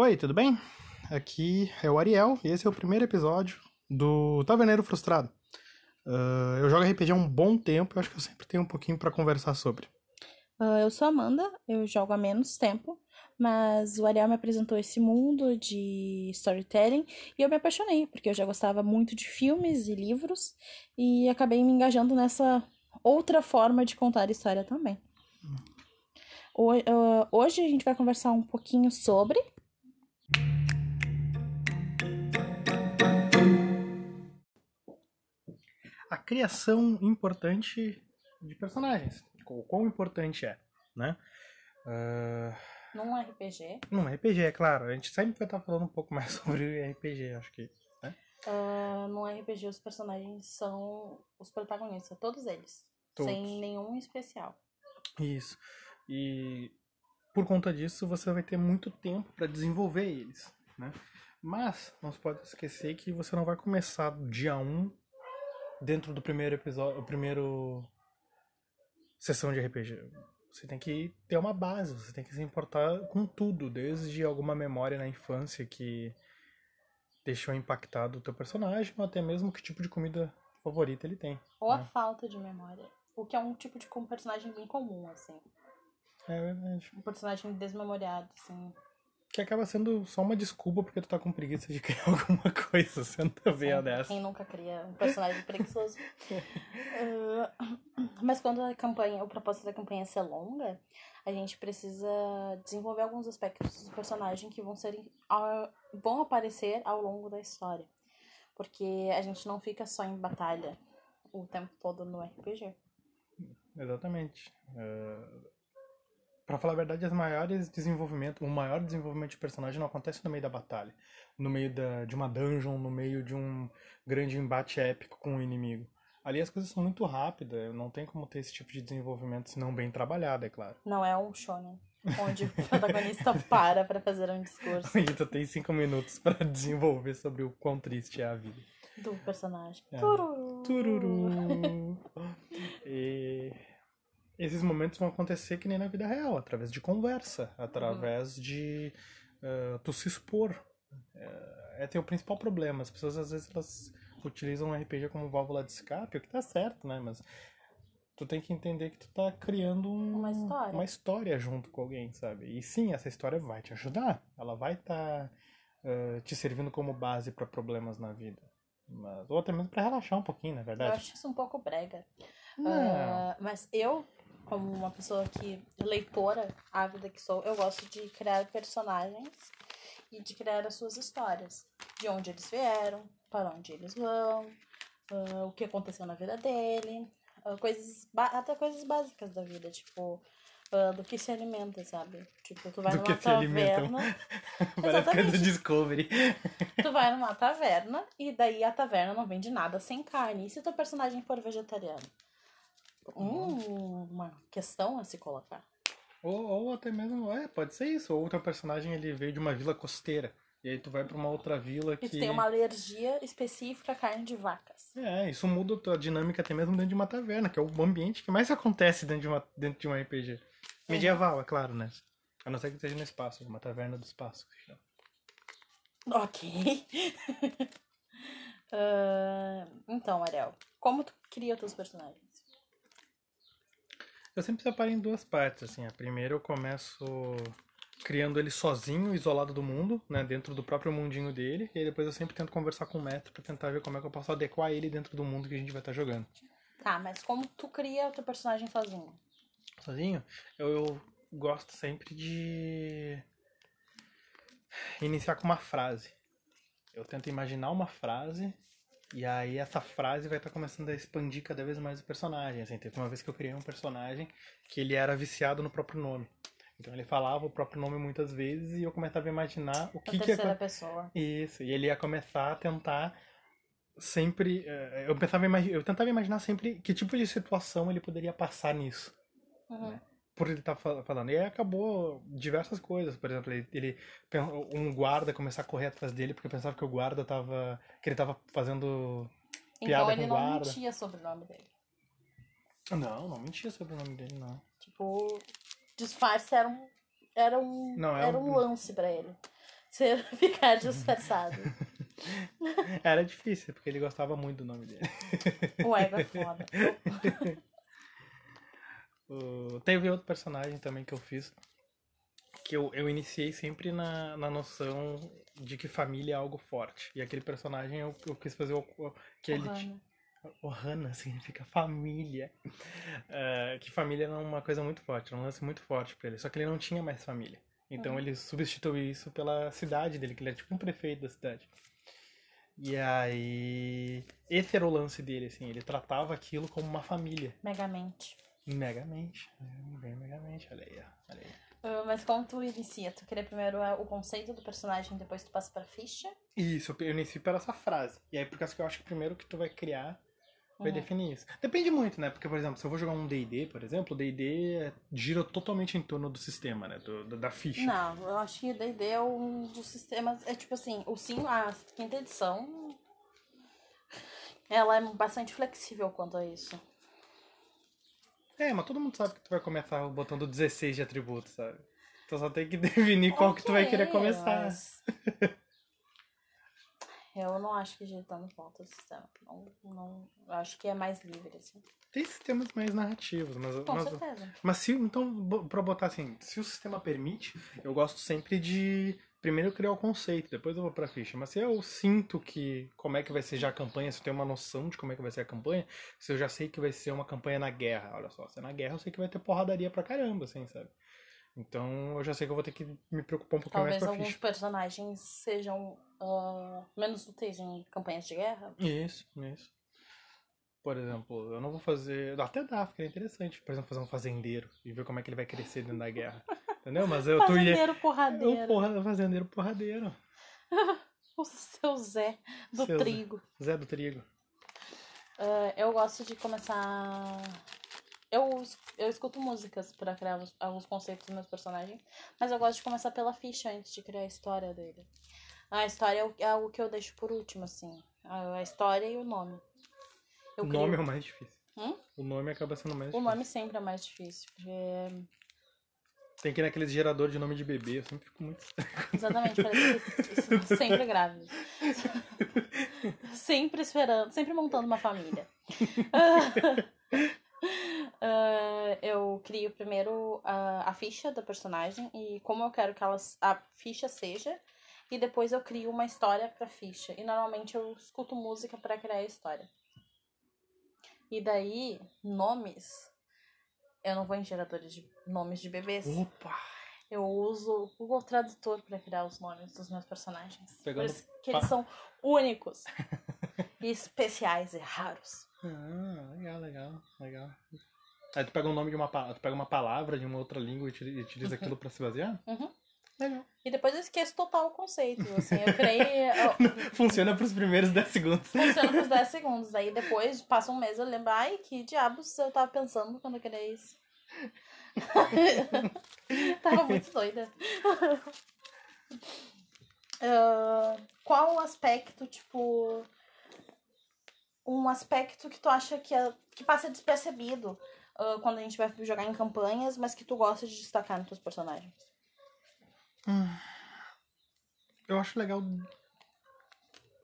Oi, tudo bem? Aqui é o Ariel e esse é o primeiro episódio do Taverneiro Frustrado. Uh, eu jogo RPG há um bom tempo e acho que eu sempre tenho um pouquinho para conversar sobre. Uh, eu sou Amanda, eu jogo há menos tempo, mas o Ariel me apresentou esse mundo de storytelling e eu me apaixonei, porque eu já gostava muito de filmes e livros e acabei me engajando nessa outra forma de contar história também. Hoje a gente vai conversar um pouquinho sobre. Criação importante de personagens. O quão importante é, né? Uh... Num RPG. Num RPG, é claro. A gente sempre vai estar falando um pouco mais sobre RPG, acho que. Né? Uh, num RPG, os personagens são os protagonistas, todos eles. Todos. Sem nenhum especial. Isso. E por conta disso você vai ter muito tempo para desenvolver eles, né? Mas não se pode esquecer que você não vai começar do dia 1 dentro do primeiro episódio, o primeiro sessão de RPG. Você tem que ter uma base, você tem que se importar com tudo, desde alguma memória na infância que deixou impactado o teu personagem, ou até mesmo que tipo de comida favorita ele tem. Ou né? a falta de memória. O que é um tipo de personagem bem comum, assim. É verdade. Um personagem desmemoriado, assim. Que acaba sendo só uma desculpa porque tu tá com preguiça de criar alguma coisa, sendo também dessa. Quem nunca cria um personagem preguiçoso. uh, mas quando a campanha, o propósito da campanha é ser longa, a gente precisa desenvolver alguns aspectos do personagem que vão ser uh, vão aparecer ao longo da história. Porque a gente não fica só em batalha o tempo todo no RPG. Exatamente. Uh para falar a verdade, as maiores desenvolvimento, o maior desenvolvimento de personagem não acontece no meio da batalha, no meio da, de uma dungeon, no meio de um grande embate épico com o inimigo. Ali as coisas são muito rápidas, não tem como ter esse tipo de desenvolvimento se não bem trabalhado, é claro. Não é um shonen, onde o protagonista para para fazer um discurso. E tu tem cinco minutos para desenvolver sobre o quão triste é a vida. Do personagem. É. Tururu. Tururu. e esses momentos vão acontecer que nem na vida real, através de conversa, através uhum. de uh, tu se expor. É, é teu principal problema. As pessoas às vezes elas utilizam o RPG como válvula de escape, o que tá certo, né? Mas tu tem que entender que tu tá criando um, uma, história. uma história junto com alguém, sabe? E sim, essa história vai te ajudar. Ela vai estar tá, uh, te servindo como base para problemas na vida. Mas, ou até mesmo para relaxar um pouquinho, na verdade. Eu acho isso um pouco brega. Uh, mas eu como uma pessoa que leitora ávida que sou, eu gosto de criar personagens e de criar as suas histórias, de onde eles vieram, para onde eles vão, uh, o que aconteceu na vida dele, uh, coisas até coisas básicas da vida, tipo uh, do que se alimenta, sabe? Tipo, tu vai do numa taverna. Parece do Discovery. tu vai numa taverna e daí a taverna não vende nada sem carne. E se teu personagem for vegetariano? Hum, uma questão a se colocar. Ou, ou até mesmo, é, pode ser isso. Ou o teu personagem ele veio de uma vila costeira. E aí tu vai pra uma outra vila que. E tu tem uma alergia específica à carne de vacas. É, isso muda a tua dinâmica até mesmo dentro de uma taverna, que é o ambiente que mais acontece dentro de, uma, dentro de um RPG. Medieval, é claro, né? A não ser que esteja no espaço, uma taverna do espaço. Ok. uh, então, Ariel, como tu cria os teus personagens? Eu sempre separo em duas partes, assim. A primeira eu começo criando ele sozinho, isolado do mundo, né, dentro do próprio mundinho dele, e depois eu sempre tento conversar com o mestre para tentar ver como é que eu posso adequar ele dentro do mundo que a gente vai estar tá jogando. Tá, mas como tu cria o teu personagem sozinho? Sozinho? Eu, eu gosto sempre de iniciar com uma frase. Eu tento imaginar uma frase e aí essa frase vai estar tá começando a expandir cada vez mais o personagem. Assim, teve uma vez que eu criei um personagem que ele era viciado no próprio nome. Então ele falava o próprio nome muitas vezes e eu começava a imaginar o que a que ia... pessoa. Isso, e ele ia começar a tentar sempre eh, eu pensava eu tentava imaginar sempre que tipo de situação ele poderia passar nisso. Uhum. Né? Por ele estar tá falando. E aí acabou diversas coisas. Por exemplo, ele, ele, um guarda começar a correr atrás dele porque pensava que o guarda tava. que ele tava fazendo piada então, com o guarda. Então ele não mentia sobre o nome dele. Não, não mentia sobre o nome dele, não. Tipo, disfarce era um. Era um, não, é era um, um lance para ele. ser, ficar disfarçado. Era difícil, porque ele gostava muito do nome dele. O ego é foda. O- Teve outro personagem também que eu fiz. Que eu, eu iniciei sempre na, na noção de que família é algo forte. E aquele personagem eu, eu quis fazer o, o- que ele. Ohana. Ohana significa família. É, que família era uma coisa muito forte, era um lance muito forte pra ele. Só que ele não tinha mais família. Então Uhum. ele substituiu isso pela cidade dele, que ele era tipo um prefeito da cidade. E aí. Esse era o lance dele, assim. Ele tratava aquilo como uma família. Megamente. Megamente. Bem megamente, olha aí, olha aí. Ah, mas como tu inicia? Tu cria primeiro o conceito do personagem, depois tu passa pra ficha? Isso, eu iniciei pela essa frase. E aí, por causa que eu acho que primeiro que tu vai criar vai Uhum. definir isso. Depende muito, né? Porque, por exemplo, se eu vou jogar um D&D, por exemplo, o D&D gira totalmente em torno do sistema, né? Do, do- da ficha. Não, eu acho que o D&D é um dos sistemas... É tipo assim, o sim, a quinta edição... Ela é bastante flexível quanto a isso. É, mas todo mundo sabe que tu vai começar botando 16 de atributos, sabe? Tu só tem que definir qual que tu vai querer começar. mas- Eu não acho que gira tanto volta o sistema. Não, não, eu acho que é mais livre, assim. Tem sistemas mais narrativos, mas... Com mas... certeza. Mas se, então, pra botar assim, se o sistema permite, eu gosto sempre de primeiro criar o conceito, depois eu vou pra ficha. Mas se eu sinto que como é que vai ser já a campanha, se eu tenho uma noção de como é que vai ser a campanha, se eu já sei que vai ser uma campanha na guerra, olha só, se é na guerra eu sei que vai ter porradaria pra caramba, assim, sabe? Então eu já sei que eu vou ter que me preocupar um pouquinho Talvez mais com a alguns ficha. personagens sejam ah, menos úteis em campanhas de guerra. Isso, isso. Por exemplo, eu não vou fazer. Até dá, fica interessante. Por exemplo, fazer um fazendeiro e ver como é que ele vai crescer dentro da guerra. Entendeu? Mas eu tô. Fazendeiro O porradeiro. porra, fazendeiro porradeiro. O seu Zé do Seu Zé. trigo. Zé do Trigo. Ah, eu gosto de começar. Eu, eu escuto músicas pra criar os- alguns conceitos dos meus personagens, mas eu gosto de começar pela ficha antes de criar a história dele. A história é o- é algo que eu deixo por último, assim. A história e o nome. Eu o crio- nome é o mais difícil. Hum? O nome acaba sendo mais O difícil. nome sempre é mais difícil, porque Tem que ir naqueles gerador de nome de bebê, eu sempre fico muito. Exatamente, parece que sempre grávida. Sempre esperando, sempre montando uma família. Ah, eu crio primeiro a, a ficha da personagem e como eu quero que elas, a ficha seja, e depois eu crio uma história pra ficha. E normalmente eu escuto música pra criar a história. E daí, nomes. Eu não vou em geradores de nomes de bebês. Opa! Eu uso o Google Tradutor pra criar os nomes dos meus personagens. Pegando Por isso que eles são únicos e especiais e raros. Ah, legal, legal, legal. Aí tu pega o nome de uma tu pega uma palavra de uma outra língua e utili- utiliza aquilo pra se basear? Uhum. Legal. E depois eu esqueço total o conceito. Assim, eu criei. eu- Funciona pros primeiros 10 segundos. Funciona por 10 segundos. Aí depois, passa um mês, eu lembro, ai, que diabos eu tava pensando quando eu criei isso. tava muito doida. Ah, qual o aspecto, tipo. Um aspecto que tu acha que, é- que passa despercebido ah, quando a gente vai jogar em campanhas, mas que tu gosta de destacar nos teus personagens? Eu acho legal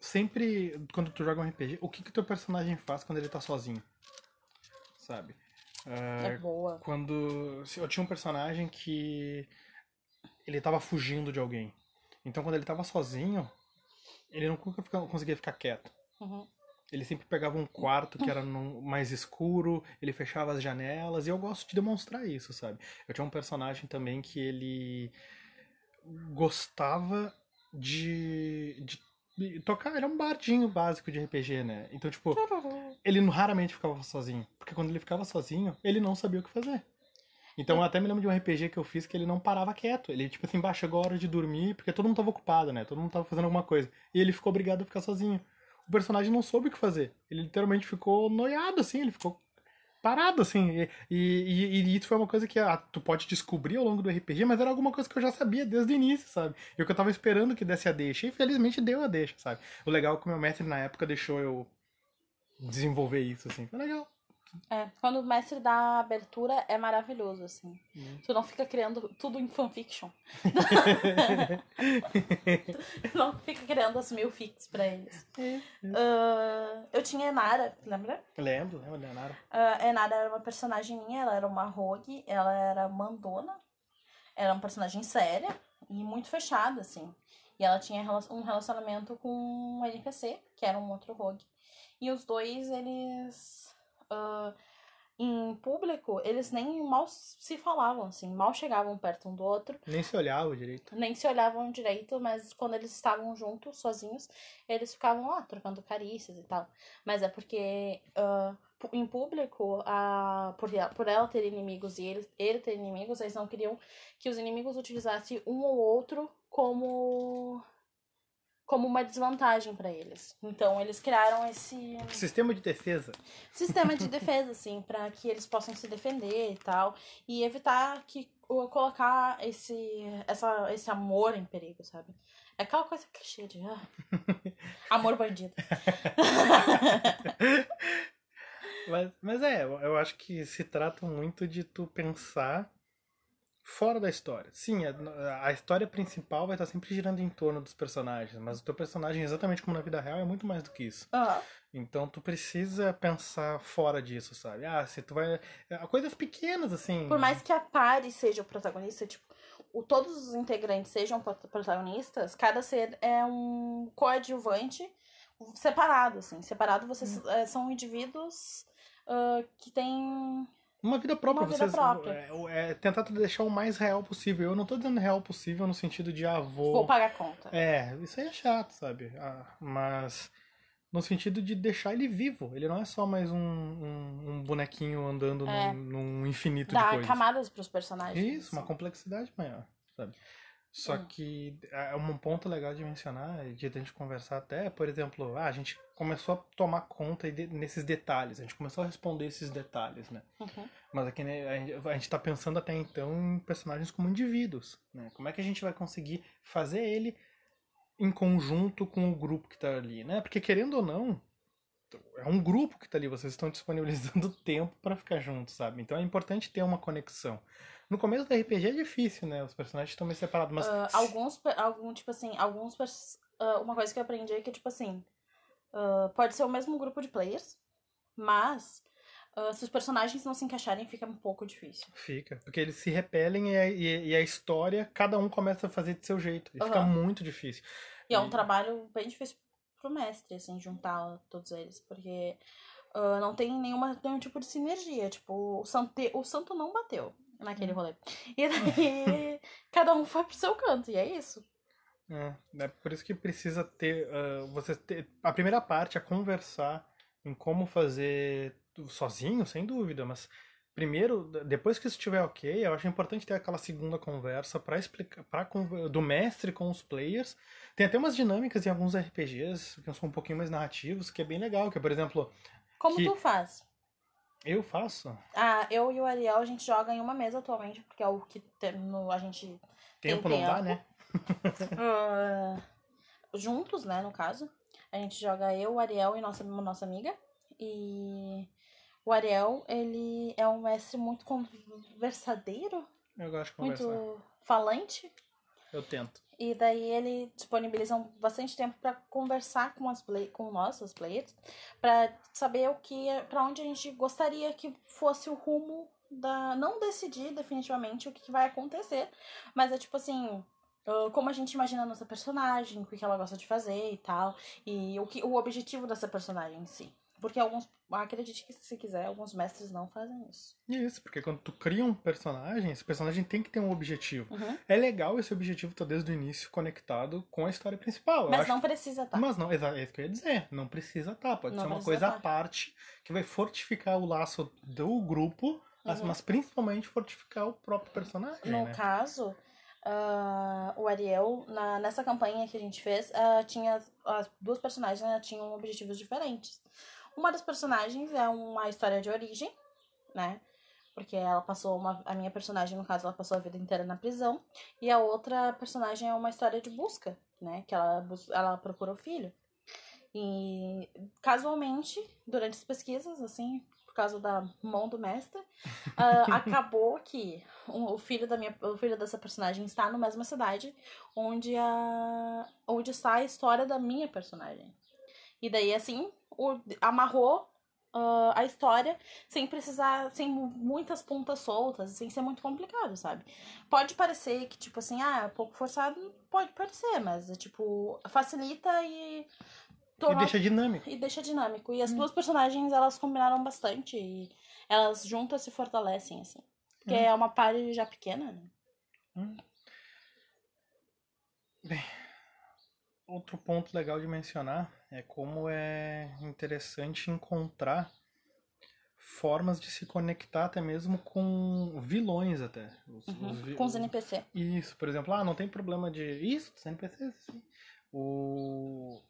sempre quando tu joga um RPG, o que que teu personagem faz quando ele tá sozinho? Sabe? É É, boa. quando eu tinha um personagem que ele tava fugindo de alguém. Então quando ele tava sozinho, ele fica- conseguia ficar quieto. Uhum. Ele sempre pegava um quarto que era num- mais escuro, ele fechava as janelas, e eu gosto de demonstrar isso, sabe? Eu tinha um personagem também que ele gostava de, de, tocar, era um bardinho básico de RPG, né? Então, tipo, ele raramente ficava sozinho, porque quando ele ficava sozinho, ele não sabia o que fazer. Então, eu até me lembro de um RPG que eu fiz que ele não parava quieto. Ele, tipo assim, chegou a hora de dormir, porque todo mundo tava ocupado, né? Todo mundo tava fazendo alguma coisa. E ele ficou obrigado a ficar sozinho. O personagem não soube o que fazer. Ele literalmente ficou noiado, assim, ele ficou parado, assim. E, e, e isso foi uma coisa que ah, tu pode descobrir ao longo do RPG, mas era alguma coisa que eu já sabia desde o início, sabe? E o que eu tava esperando que desse a deixa. E felizmente deu a deixa, sabe? O legal é que o meu mestre na época deixou eu desenvolver isso, assim. Foi legal. É, quando o mestre dá a abertura é maravilhoso, assim. Hum. Tu não fica criando tudo em fanfiction. tu não fica criando as mil fics pra eles. Uh, eu tinha Enara, lembra? lembro, lembro da Nara. Uh, Enara era uma personagem minha, ela era uma rogue, ela era mandona. Era uma personagem séria e muito fechada, assim. E ela tinha um relacionamento com um NPC, que era um outro rogue. E os dois, eles. Uh, em público, eles nem mal se falavam, assim, mal chegavam perto um do outro. Nem se olhavam direito. Nem se olhavam direito, mas quando eles estavam juntos, sozinhos, eles ficavam lá, trocando carícias e tal. Mas é porque uh, em público, a, por, por ela ter inimigos e ele, ele ter inimigos, eles não queriam que os inimigos utilizassem um ou outro como como uma desvantagem para eles. Então eles criaram esse sistema de defesa. Sistema de defesa, assim, para que eles possam se defender e tal e evitar que colocar esse essa esse amor em perigo, sabe? É aquela coisa clichê de ah, amor bandido. mas, mas é, eu acho que se trata muito de tu pensar fora da história. Sim, a, a, história principal vai estar sempre girando em torno dos personagens, mas o teu personagem, exatamente como na vida real, é muito mais do que isso. Uhum. Então tu precisa pensar fora disso, sabe? Ah, se tu vai. É, coisas pequenas, assim. Por mais que a Pari seja o protagonista, tipo, o, todos os integrantes sejam protagonistas, cada ser é um coadjuvante separado, assim. Separado, vocês hum. é, são indivíduos uh, que têm uma vida própria. Uma vida vocês, própria. É, é, tentar deixar o mais real possível. Eu não tô dizendo real possível no sentido de, ah, vou... Vou pagar conta. É, isso aí é chato, sabe? Ah, mas no sentido de deixar ele vivo. Ele não é só mais um, um, um bonequinho andando é. num, num, infinito de coisas. Dá camadas pros personagens. Isso, assim. uma complexidade maior, sabe? Só hum. que é um ponto legal de mencionar, de a gente conversar até, por exemplo, ah, a gente começou a tomar conta de, nesses detalhes, a gente começou a responder esses detalhes, né? Uhum. Mas aqui né, a, gente, a gente tá pensando até então em personagens como indivíduos, né? Como é que a gente vai conseguir fazer ele em conjunto com o grupo que tá ali, né? Porque querendo ou não, é um grupo que tá ali, vocês estão disponibilizando tempo para ficar juntos, sabe? Então é importante ter uma conexão. No começo do RPG é difícil, né? Os personagens estão meio separados, mas... Uh, alguns, algum, tipo assim, alguns... Uh, uma coisa que eu aprendi é que, tipo assim, uh, pode ser o mesmo grupo de players, mas se os personagens não se encaixarem, fica um pouco difícil. Fica, porque eles se repelem e a, e, a história, cada um começa a fazer de seu jeito. E uhum. fica muito difícil. E é um trabalho bem difícil pro mestre, assim, juntar todos eles, porque... Uh, não tem nenhuma, nenhum tipo de sinergia. Tipo, o, Sante, o santo não bateu naquele hum. rolê. E daí cada um foi pro seu canto, e é isso. É, é por isso que precisa ter. Uh, você ter. A primeira parte é conversar em como fazer sozinho, sem dúvida, mas primeiro, depois que isso estiver ok, eu acho importante ter aquela segunda conversa para explicar pra, do mestre com os players. Tem até umas dinâmicas em alguns RPGs que são um pouquinho mais narrativos, que é bem legal, que é, por exemplo. Como que... tu faz? Eu faço? Ah, eu e o Ariel, a gente joga em uma mesa atualmente, porque é o que tem, no, a gente tempo tem não dá, né? uh, juntos, né, no caso. A gente joga eu, o Ariel e nossa, nossa amiga. E o Ariel, ele é um mestre muito conversadeiro. Eu gosto de conversar. Muito falante. Eu tento. E daí ele disponibiliza bastante tempo para conversar com as play, com nossos players, para saber o que para onde a gente gostaria que fosse o rumo da não decidir definitivamente o que vai acontecer, mas é tipo assim, como a gente imagina a nossa personagem, o que ela gosta de fazer e tal, e o que o objetivo dessa personagem em si. Porque alguns, acredite que se quiser, alguns mestres não fazem isso. Isso, porque quando tu cria um personagem, esse personagem tem que ter um objetivo. Uhum. É legal esse objetivo estar tá desde o início conectado com a história principal. Mas não precisa estar. Tá. Mas não, é isso que eu ia dizer. Não precisa estar. Tá. Pode não ser uma coisa tá. à parte que vai fortificar o laço do grupo, uhum. mas principalmente fortificar o próprio personagem. No né? caso, Uh, o Ariel, na, nessa campanha que a gente fez, uh, tinha as duas personagens né, tinham objetivos diferentes. Uma das personagens é uma história de origem, né? Porque ela passou uma. A minha personagem, no caso, ela passou a vida inteira na prisão. E a outra personagem é uma história de busca, né? Que ela, ela procura o filho. E casualmente, durante as pesquisas, assim, por causa da mão do mestre. Uh, acabou que um, o filho da minha, o filho dessa personagem está na mesma cidade onde a onde está a história da minha personagem. E daí assim, o, amarrou uh, a história sem precisar, sem muitas pontas soltas, sem ser muito complicado, sabe? Pode parecer que, tipo assim, ah, é pouco forçado, pode parecer, mas, é, tipo, facilita e. Torna... E deixa dinâmico. E deixa dinâmico. E as hum. duas personagens, elas combinaram bastante e elas juntas se fortalecem, assim. Porque hum. é uma party já pequena, né? Hum. Bem, outro ponto legal de mencionar é como é interessante encontrar formas de se conectar até mesmo com vilões até. Os, uhum, os, com os NPC. Isso, por exemplo, ah, não tem problema de. Isso, os NPCs, sim. O.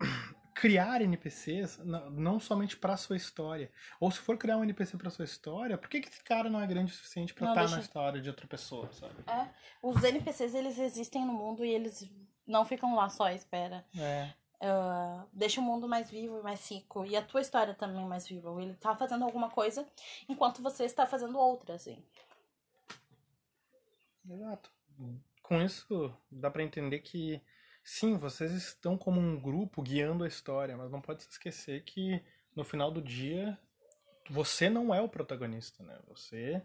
Criar NPCs não somente para sua história. Ou se for criar um NPC para sua história, por que, que esse cara não é grande o suficiente para estar tá deixa... na história de outra pessoa, sabe? É, os NPCs eles existem no mundo e eles não ficam lá só à espera. É. Uh, deixa o mundo mais vivo e mais rico. E a tua história também mais viva. Ele tá fazendo alguma coisa enquanto você está fazendo outra, assim. Exato. Com isso, dá para entender que, sim, vocês estão como um grupo guiando a história, mas não pode se esquecer que no final do dia você não é o protagonista, né? Você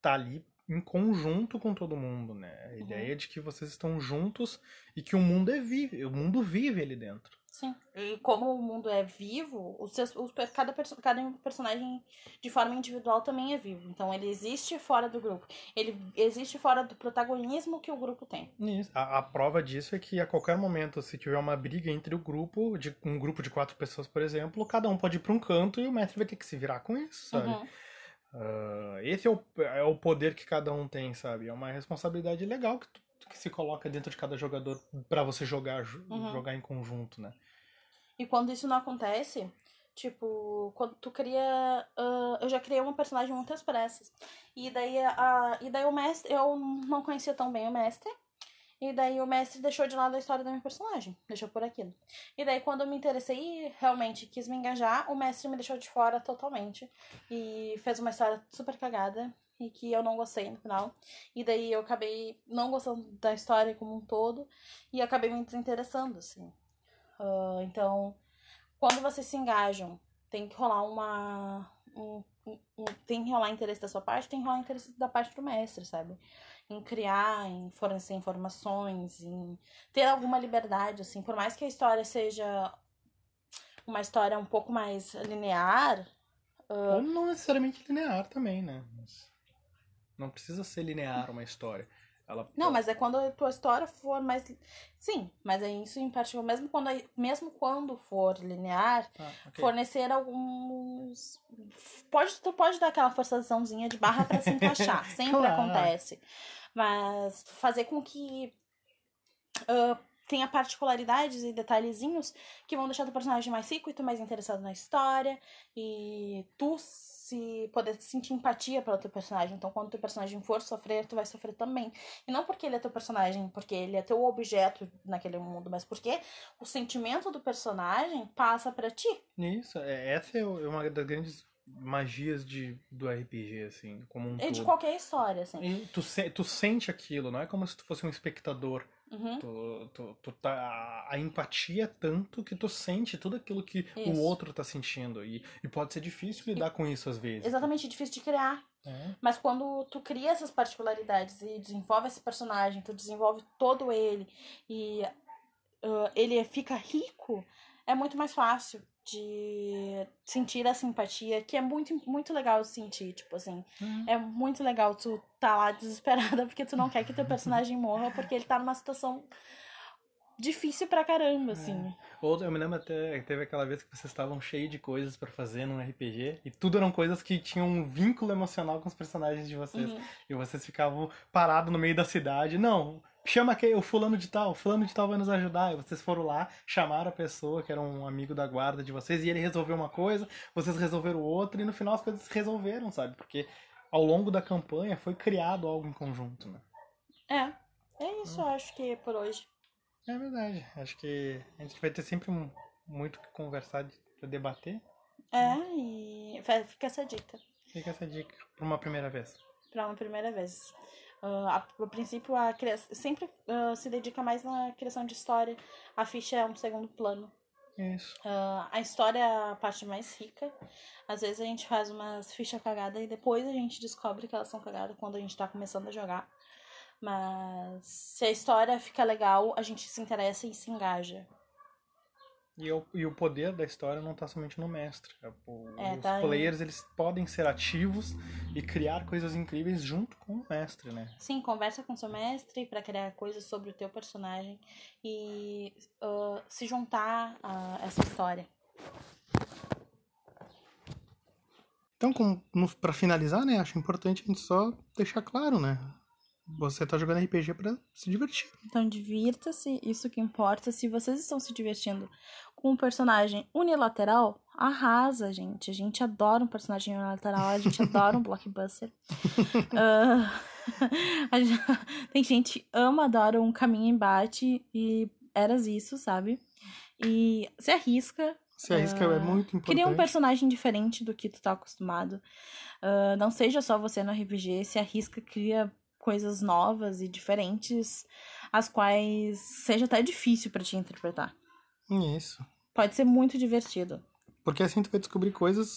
tá ali em conjunto com todo mundo, né? A uhum. ideia de que vocês estão juntos e que o mundo é vive, o mundo vive ali dentro. Sim. E como o mundo é vivo, os seus, os, cada, perso cada personagem de forma individual também é vivo. Então ele existe fora do grupo. Ele existe fora do protagonismo que o grupo tem. Isso. A, a prova disso é que a qualquer momento, se tiver uma briga entre o grupo, de um grupo de quatro pessoas, por exemplo, cada um pode ir para um canto e o mestre vai ter que se virar com isso, sabe? Uhum. Uh, esse é o, é o poder que cada um tem, sabe? É uma responsabilidade legal que, tu, que se coloca dentro de cada jogador para você jogar, uhum. jogar em conjunto, né? E quando isso não acontece, tipo, quando tu cria. Uh, eu já criei uma personagem muito expressas. E daí, uh, e daí o mestre. Eu não conhecia tão bem o mestre. E daí o mestre deixou de lado a história da minha personagem. Deixou por aquilo. E daí quando eu me interessei e realmente quis me engajar, o mestre me deixou de fora totalmente. E fez uma história super cagada. E que eu não gostei no final. E daí eu acabei não gostando da história como um todo. E acabei me desinteressando, assim. Uh, então, quando vocês se engajam, tem que rolar uma. Um, tem que rolar interesse da sua parte, tem que rolar interesse da parte do mestre, sabe? em criar, em fornecer informações, em ter alguma liberdade, assim, por mais que a história seja uma história um pouco mais linear. Uh... Ou não necessariamente linear também, né? Não precisa ser linear uma história. Ela... Não, mas é quando a tua história for mais. Sim, mas é isso em particular. Mesmo quando, mesmo quando for linear, ah, okay. fornecer alguns. Pode, tu pode dar aquela forçaçãozinha de barra para se encaixar. Sempre claro. acontece. Mas fazer com que. Uh, tenha particularidades e detalhezinhos que vão deixar o personagem mais rico e tu mais interessado na história. E tu se poder sentir empatia pelo teu personagem. Então, quando teu personagem for sofrer, tu vai sofrer também. E não porque ele é teu personagem, porque ele é teu objeto naquele mundo, mas porque o sentimento do personagem passa para ti. Isso, é, essa é, é uma das grandes magias de, do RPG, assim, como um E de qualquer história, assim. E tu, tu sente aquilo, não é como se tu fosse um espectador Uhum. Tu, tu, tu tá, a empatia é tanto que tu sente tudo aquilo que isso. o outro tá sentindo. E, e pode ser difícil lidar e, com isso às vezes. Exatamente, difícil de criar. É. Mas quando tu cria essas particularidades e desenvolve esse personagem, tu desenvolve todo ele e uh, ele fica rico, é muito mais fácil de sentir a simpatia, que é muito, muito legal sentir, tipo assim. Uhum. É muito legal tu tá lá desesperada porque tu não quer que teu personagem morra, porque ele tá numa situação difícil pra caramba, assim. É. Ou eu me lembro até teve aquela vez que vocês estavam cheios de coisas para fazer num RPG e tudo eram coisas que tinham um vínculo emocional com os personagens de vocês. Uhum. E vocês ficavam parados no meio da cidade. Não, chama que o fulano de tal, o fulano de tal vai nos ajudar. E vocês foram lá, chamaram a pessoa que era um amigo da guarda de vocês e ele resolveu uma coisa, vocês resolveram outra e no final as coisas se resolveram, sabe? Porque ao longo da campanha foi criado algo em conjunto, né? É, é isso, hum. acho que é por hoje. É verdade. Acho que a gente vai ter sempre muito que conversar, para debater. É, e fica essa dica. Fica essa dica para uma primeira vez. Para uma primeira vez. Uh, a, a princípio, a sempre uh, se dedica mais na criação de história. A ficha é um segundo plano. Isso. Uh, a história é a parte mais rica. Às vezes a gente faz umas fichas cagadas e depois a gente descobre que elas são cagadas quando a gente tá começando a jogar. Mas se a história fica legal, a gente se interessa e se engaja. E o, e o poder da história não está somente no mestre. É, o, É, os tá aí. players eles podem ser ativos e criar coisas incríveis junto com o mestre, né? Sim, conversa com seu mestre para criar coisas sobre o teu personagem e uh, se juntar a essa história. Então, como, para finalizar, né, acho importante a gente só deixar claro, né? Você tá jogando RPG para se divertir. Então divirta-se, isso que importa. Se vocês estão se divertindo com um personagem unilateral, arrasa, gente. A gente adora um personagem unilateral, a gente adora um blockbuster. Uh, a gente, tem gente que ama, adora um caminho embate e eras isso, sabe? E se arrisca. Se arrisca é muito importante. Cria um personagem diferente do que tu tá acostumado. Uh, não seja só você no RPG, se arrisca, cria coisas novas e diferentes, as quais seja até difícil para te interpretar. Isso. Pode ser muito divertido. Porque assim tu vai descobrir coisas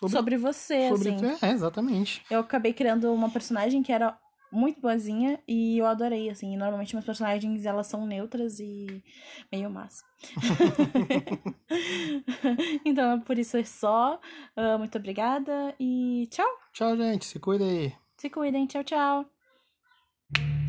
sobre, sobre você, sobre assim. É, exatamente. Eu acabei criando uma personagem que era muito boazinha e eu adorei, assim. Normalmente meus personagens, elas são neutras e meio más. então, por isso é só. Uh, muito obrigada e tchau. Tchau, gente. Se cuida aí. Se cuidem. Tchau, tchau. you